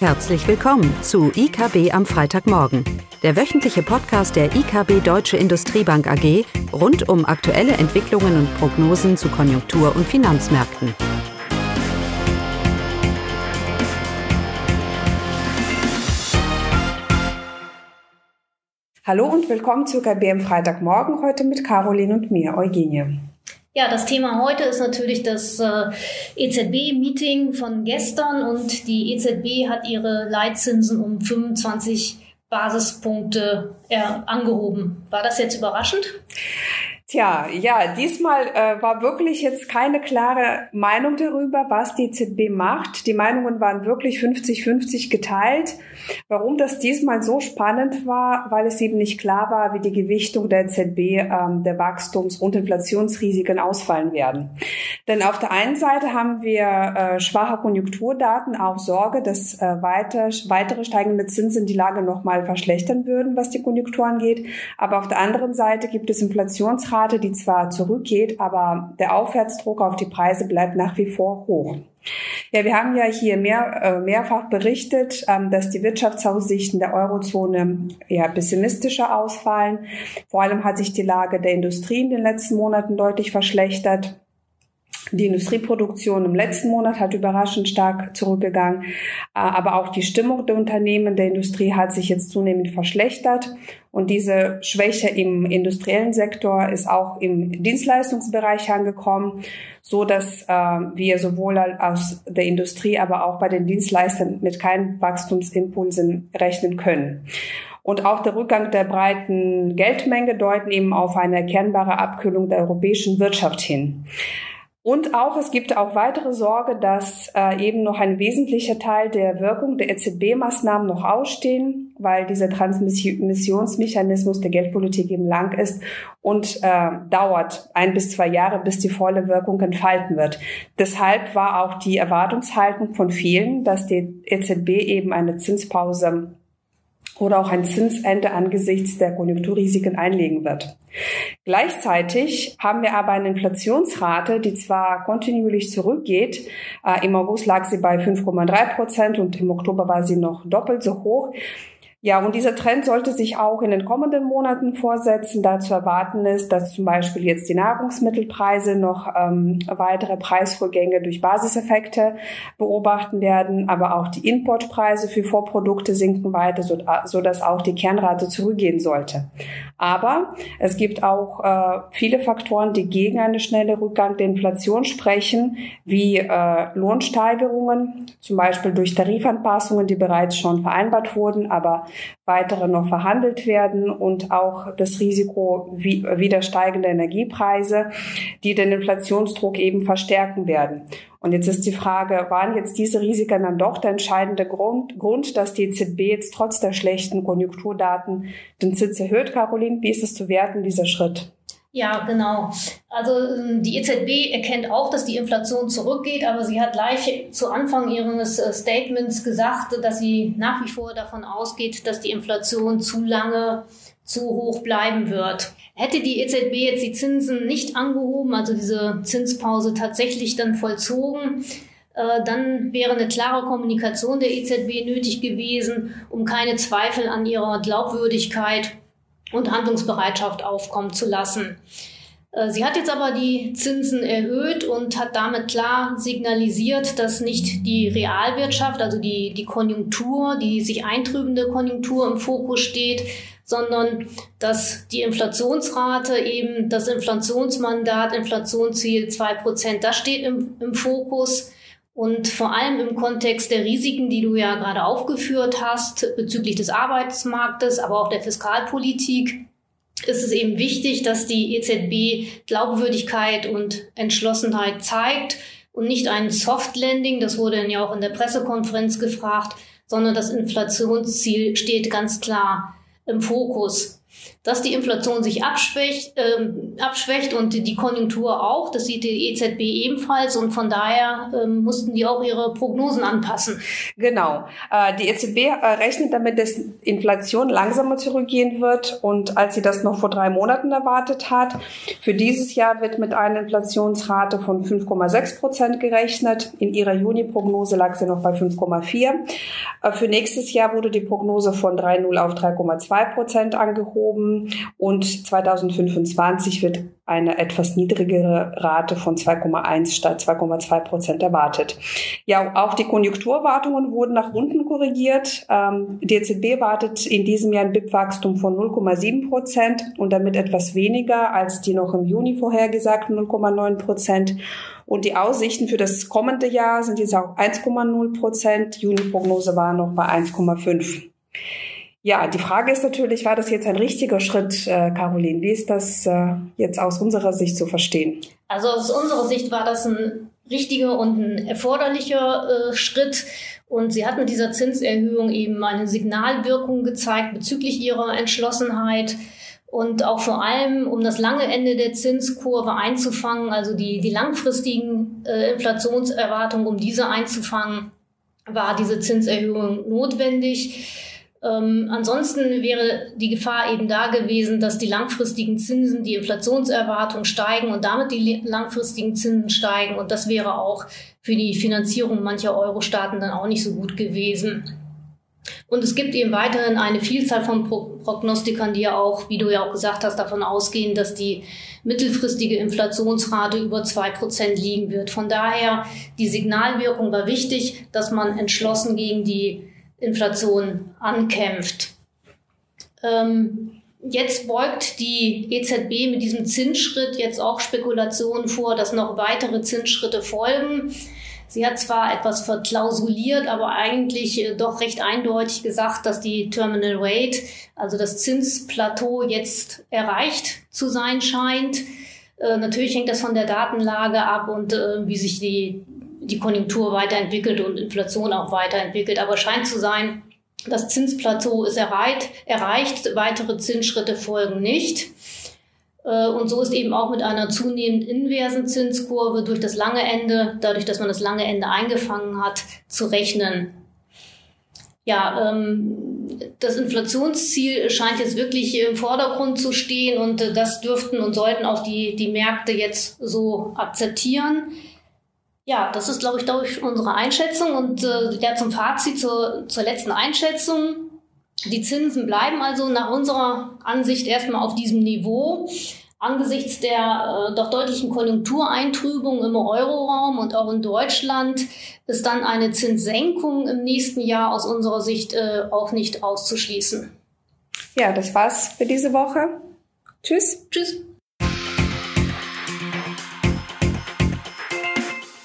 Herzlich willkommen zu IKB am Freitagmorgen, der wöchentliche Podcast der IKB Deutsche Industriebank AG rund um aktuelle Entwicklungen und Prognosen zu Konjunktur- und Finanzmärkten. Hallo und willkommen zu IKB am Freitagmorgen, heute mit Caroline und mir, Eugenie. Ja, das Thema heute ist natürlich das äh, EZB-Meeting von gestern und die EZB hat ihre Leitzinsen um 25 Basispunkte äh, angehoben. War das jetzt überraschend? Tja, ja, diesmal äh, war wirklich jetzt keine klare Meinung darüber, was die EZB macht. Die Meinungen waren wirklich 50-50 geteilt. Warum das diesmal so spannend war, weil es eben nicht klar war, wie die Gewichtung der EZB ähm, der Wachstums- und Inflationsrisiken ausfallen werden. Denn auf der einen Seite haben wir äh, schwache Konjunkturdaten, auch Sorge, dass äh, weiter, weitere steigende Zinsen die Lage nochmal verschlechtern würden, was die Konjunktur angeht. Aber auf der anderen Seite gibt es Inflationsraten, Inflationsrate, die zwar zurückgeht, aber der Aufwärtsdruck auf die Preise bleibt nach wie vor hoch. Ja, wir haben ja hier mehr, äh, mehrfach berichtet, ähm, dass die Wirtschaftsaussichten der Eurozone ja pessimistischer ausfallen. Vor allem hat sich die Lage der Industrie in den letzten Monaten deutlich verschlechtert. Die Industrieproduktion im letzten Monat hat überraschend stark zurückgegangen, äh, aber auch die Stimmung der Unternehmen der Industrie hat sich jetzt zunehmend verschlechtert und diese Schwäche im industriellen Sektor ist auch im Dienstleistungsbereich angekommen, so dass äh, wir sowohl aus der Industrie, aber auch bei den Dienstleistern mit keinen Wachstumsimpulsen rechnen können. Und auch der Rückgang der breiten Geldmenge deuten eben auf eine erkennbare Abkühlung der europäischen Wirtschaft hin. Und auch, es gibt auch weitere Sorge, dass äh, eben noch ein wesentlicher Teil der Wirkung der EZB-Maßnahmen noch ausstehen, weil dieser Transmissionsmechanismus der Geldpolitik eben lang ist und äh, dauert ein bis zwei Jahre, bis die volle Wirkung entfalten wird. Deshalb war auch die Erwartungshaltung von vielen, dass die EZB eben eine Zinspause oder auch ein Zinsende angesichts der Konjunkturrisiken einlegen wird. Gleichzeitig haben wir aber eine Inflationsrate, die zwar kontinuierlich zurückgeht. Äh, Im August lag sie bei 5,3 Prozent und im Oktober war sie noch doppelt so hoch. Ja, und dieser Trend sollte sich auch in den kommenden Monaten vorsetzen. Da zu erwarten ist, dass zum Beispiel jetzt die Nahrungsmittelpreise noch ähm, weitere Preisvorgänge durch Basiseffekte beobachten werden, aber auch die Importpreise für Vorprodukte sinken weiter, so, so dass auch die Kernrate zurückgehen sollte. Aber es gibt auch äh, viele Faktoren, die gegen einen schnellen Rückgang der Inflation sprechen, wie äh, Lohnsteigerungen, zum Beispiel durch Tarifanpassungen, die bereits schon vereinbart wurden, aber weitere noch verhandelt werden und auch das Risiko wieder steigender Energiepreise, die den Inflationsdruck eben verstärken werden. Und jetzt ist die Frage, waren jetzt diese Risiken dann doch der entscheidende Grund, Grund dass die EZB jetzt trotz der schlechten Konjunkturdaten den Zins erhöht, Caroline? Wie ist es zu werten, dieser Schritt? Ja, genau. Also ähm, die EZB erkennt auch, dass die Inflation zurückgeht, aber sie hat gleich zu Anfang ihres äh, Statements gesagt, dass sie nach wie vor davon ausgeht, dass die Inflation zu lange zu hoch bleiben wird. Hätte die EZB jetzt die Zinsen nicht angehoben, also diese Zinspause tatsächlich dann vollzogen, äh, dann wäre eine klare Kommunikation der EZB nötig gewesen, um keine Zweifel an ihrer Glaubwürdigkeit und Handlungsbereitschaft aufkommen zu lassen. Äh, sie hat jetzt aber die Zinsen erhöht und hat damit klar signalisiert, dass nicht die Realwirtschaft, also die, die Konjunktur, die sich eintrübende Konjunktur im Fokus steht, sondern dass die Inflationsrate eben das Inflationsmandat, Inflationsziel zwei Prozent, das steht im, im Fokus. Und vor allem im Kontext der Risiken, die du ja gerade aufgeführt hast, bezüglich des Arbeitsmarktes, aber auch der Fiskalpolitik, ist es eben wichtig, dass die EZB Glaubwürdigkeit und Entschlossenheit zeigt und nicht ein Soft Landing, das wurde ja auch in der Pressekonferenz gefragt, sondern das Inflationsziel steht ganz klar im Fokus. Dass die Inflation sich abschwächt, äh, abschwächt und die Konjunktur auch. Das sieht die EZB ebenfalls und von daher äh, mussten die auch ihre Prognosen anpassen. Genau. Äh, die EZB äh, rechnet damit, dass Inflation langsamer zurückgehen wird und als sie das noch vor drei Monaten erwartet hat. Für dieses Jahr wird mit einer Inflationsrate von 5,6 Prozent gerechnet. In ihrer Juni-Prognose lag sie noch bei 5,4. Äh, für nächstes Jahr wurde die Prognose von 3,0 auf 3,2 Prozent angehoben und 2025 wird eine etwas niedrigere Rate von 2,1 statt 2,2 Prozent erwartet. Ja, auch die Konjunkturwartungen wurden nach unten korrigiert. Ähm, die EZB wartet in diesem Jahr ein BIP-Wachstum von 0,7 Prozent und damit etwas weniger als die noch im Juni vorhergesagten 0,9 Prozent. Und die Aussichten für das kommende Jahr sind jetzt auch 1,0 Prozent. Juni-Prognose war noch bei 1,5. Ja, die Frage ist natürlich, war das jetzt ein richtiger Schritt, äh, Caroline? Wie ist das äh, jetzt aus unserer Sicht zu verstehen? Also aus unserer Sicht war das ein richtiger und ein erforderlicher äh, Schritt. Und sie hat mit dieser Zinserhöhung eben eine Signalwirkung gezeigt bezüglich ihrer Entschlossenheit und auch vor allem, um das lange Ende der Zinskurve einzufangen, also die, die langfristigen äh, Inflationserwartungen, um diese einzufangen, war diese Zinserhöhung notwendig. Ähm, ansonsten wäre die Gefahr eben da gewesen, dass die langfristigen Zinsen, die Inflationserwartung steigen und damit die langfristigen Zinsen steigen. Und das wäre auch für die Finanzierung mancher Euro-Staaten dann auch nicht so gut gewesen. Und es gibt eben weiterhin eine Vielzahl von Pro Prognostikern, die ja auch, wie du ja auch gesagt hast, davon ausgehen, dass die mittelfristige Inflationsrate über zwei Prozent liegen wird. Von daher, die Signalwirkung war wichtig, dass man entschlossen gegen die Inflation ankämpft. Ähm, jetzt beugt die EZB mit diesem Zinsschritt jetzt auch Spekulationen vor, dass noch weitere Zinsschritte folgen. Sie hat zwar etwas verklausuliert, aber eigentlich äh, doch recht eindeutig gesagt, dass die Terminal Rate, also das Zinsplateau, jetzt erreicht zu sein scheint. Äh, natürlich hängt das von der Datenlage ab und äh, wie sich die die Konjunktur weiterentwickelt und Inflation auch weiterentwickelt. Aber scheint zu sein, das Zinsplateau ist erreicht, erreicht weitere Zinsschritte folgen nicht. Äh, und so ist eben auch mit einer zunehmend inversen Zinskurve durch das lange Ende, dadurch, dass man das lange Ende eingefangen hat, zu rechnen. Ja, ähm, das Inflationsziel scheint jetzt wirklich im Vordergrund zu stehen und äh, das dürften und sollten auch die, die Märkte jetzt so akzeptieren. Ja, das ist, glaube ich, glaube ich, unsere Einschätzung. Und äh, ja, zum Fazit zur, zur letzten Einschätzung. Die Zinsen bleiben also nach unserer Ansicht erstmal auf diesem Niveau. Angesichts der äh, doch deutlichen Konjunktureintrübung im Euroraum und auch in Deutschland ist dann eine Zinssenkung im nächsten Jahr aus unserer Sicht äh, auch nicht auszuschließen. Ja, das war's für diese Woche. Tschüss. Tschüss.